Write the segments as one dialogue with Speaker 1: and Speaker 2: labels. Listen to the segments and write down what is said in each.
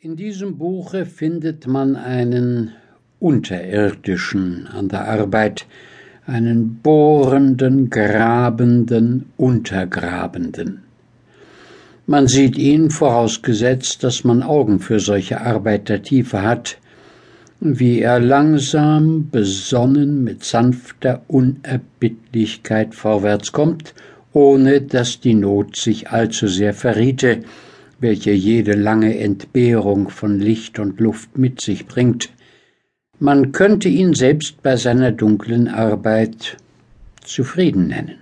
Speaker 1: In diesem Buche findet man einen Unterirdischen an der Arbeit, einen bohrenden, grabenden, untergrabenden. Man sieht ihn, vorausgesetzt, dass man Augen für solche Arbeit der Tiefe hat, wie er langsam, besonnen, mit sanfter Unerbittlichkeit vorwärts kommt, ohne dass die Not sich allzu sehr verriete, welche jede lange Entbehrung von Licht und Luft mit sich bringt. Man könnte ihn selbst bei seiner dunklen Arbeit zufrieden nennen.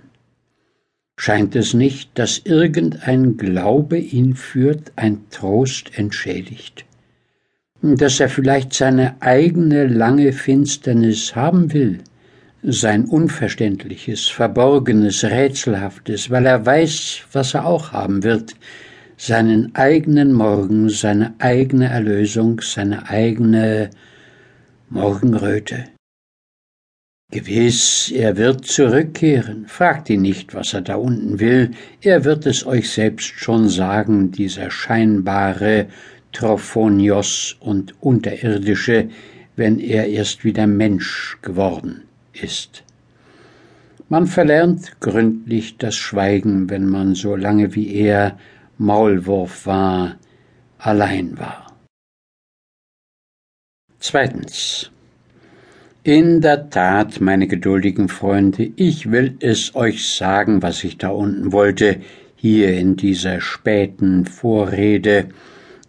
Speaker 1: Scheint es nicht, dass irgendein Glaube ihn führt, ein Trost entschädigt? Dass er vielleicht seine eigene lange Finsternis haben will, sein unverständliches, verborgenes, rätselhaftes, weil er weiß, was er auch haben wird, seinen eigenen Morgen, seine eigene Erlösung, seine eigene Morgenröte. Gewiss, er wird zurückkehren. Fragt ihn nicht, was er da unten will. Er wird es euch selbst schon sagen, dieser scheinbare Trophonios und Unterirdische, wenn er erst wieder Mensch geworden ist. Man verlernt gründlich das Schweigen, wenn man so lange wie er Maulwurf war, allein war. Zweitens. In der Tat, meine geduldigen Freunde, ich will es euch sagen, was ich da unten wollte, hier in dieser späten Vorrede,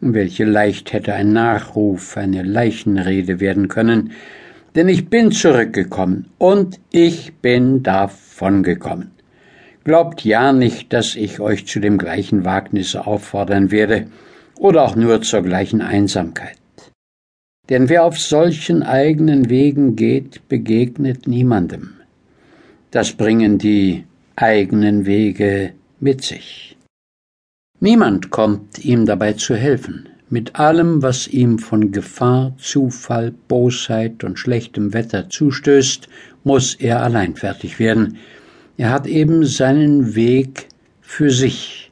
Speaker 1: welche leicht hätte ein Nachruf, eine Leichenrede werden können, denn ich bin zurückgekommen und ich bin davongekommen. Glaubt ja nicht, dass ich euch zu dem gleichen Wagnisse auffordern werde oder auch nur zur gleichen Einsamkeit. Denn wer auf solchen eigenen Wegen geht, begegnet niemandem. Das bringen die eigenen Wege mit sich. Niemand kommt ihm dabei zu helfen. Mit allem, was ihm von Gefahr, Zufall, Bosheit und schlechtem Wetter zustößt, muss er allein fertig werden, er hat eben seinen Weg für sich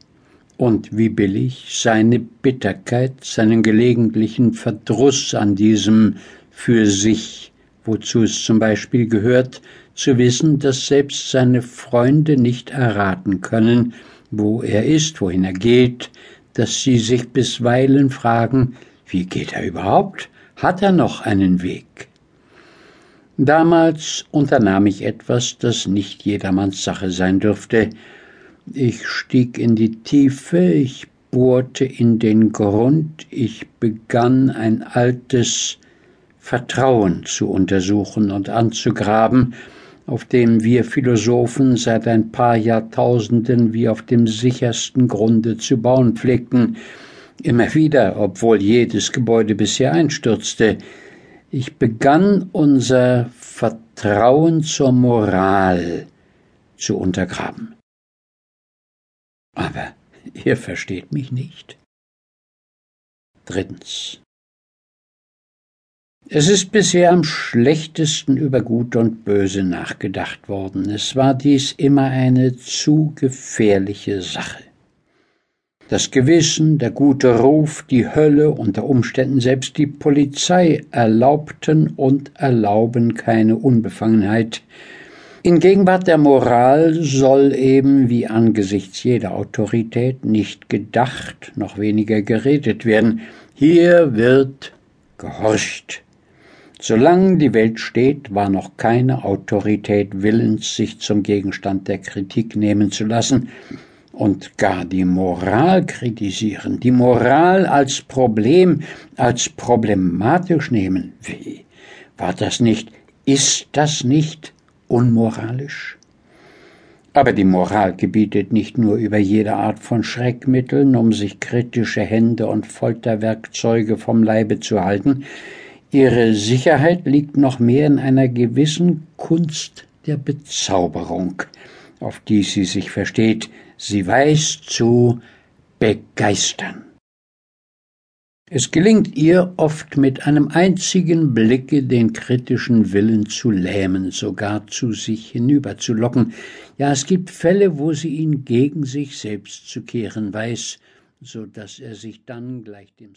Speaker 1: und wie billig seine Bitterkeit, seinen gelegentlichen Verdruss an diesem für sich, wozu es zum Beispiel gehört, zu wissen, dass selbst seine Freunde nicht erraten können, wo er ist, wohin er geht, dass sie sich bisweilen fragen, wie geht er überhaupt? Hat er noch einen Weg? Damals unternahm ich etwas, das nicht jedermanns Sache sein dürfte. Ich stieg in die Tiefe, ich bohrte in den Grund, ich begann ein altes Vertrauen zu untersuchen und anzugraben, auf dem wir Philosophen seit ein paar Jahrtausenden wie auf dem sichersten Grunde zu bauen pflegten, immer wieder, obwohl jedes Gebäude bisher einstürzte, ich begann unser Vertrauen zur Moral zu untergraben. Aber ihr versteht mich nicht. Drittens. Es ist bisher am schlechtesten über Gut und Böse nachgedacht worden. Es war dies immer eine zu gefährliche Sache. Das Gewissen, der gute Ruf, die Hölle, unter Umständen selbst die Polizei erlaubten und erlauben keine Unbefangenheit. In Gegenwart der Moral soll eben wie angesichts jeder Autorität nicht gedacht, noch weniger geredet werden. Hier wird gehorcht. Solange die Welt steht, war noch keine Autorität willens, sich zum Gegenstand der Kritik nehmen zu lassen, und gar die Moral kritisieren, die Moral als Problem, als problematisch nehmen. Wie? War das nicht, ist das nicht unmoralisch? Aber die Moral gebietet nicht nur über jede Art von Schreckmitteln, um sich kritische Hände und Folterwerkzeuge vom Leibe zu halten. Ihre Sicherheit liegt noch mehr in einer gewissen Kunst der Bezauberung, auf die sie sich versteht, sie weiß zu begeistern. Es gelingt ihr oft mit einem einzigen Blicke den kritischen Willen zu lähmen, sogar zu sich hinüberzulocken. Ja, es gibt Fälle, wo sie ihn gegen sich selbst zu kehren weiß, so dass er sich dann gleich dem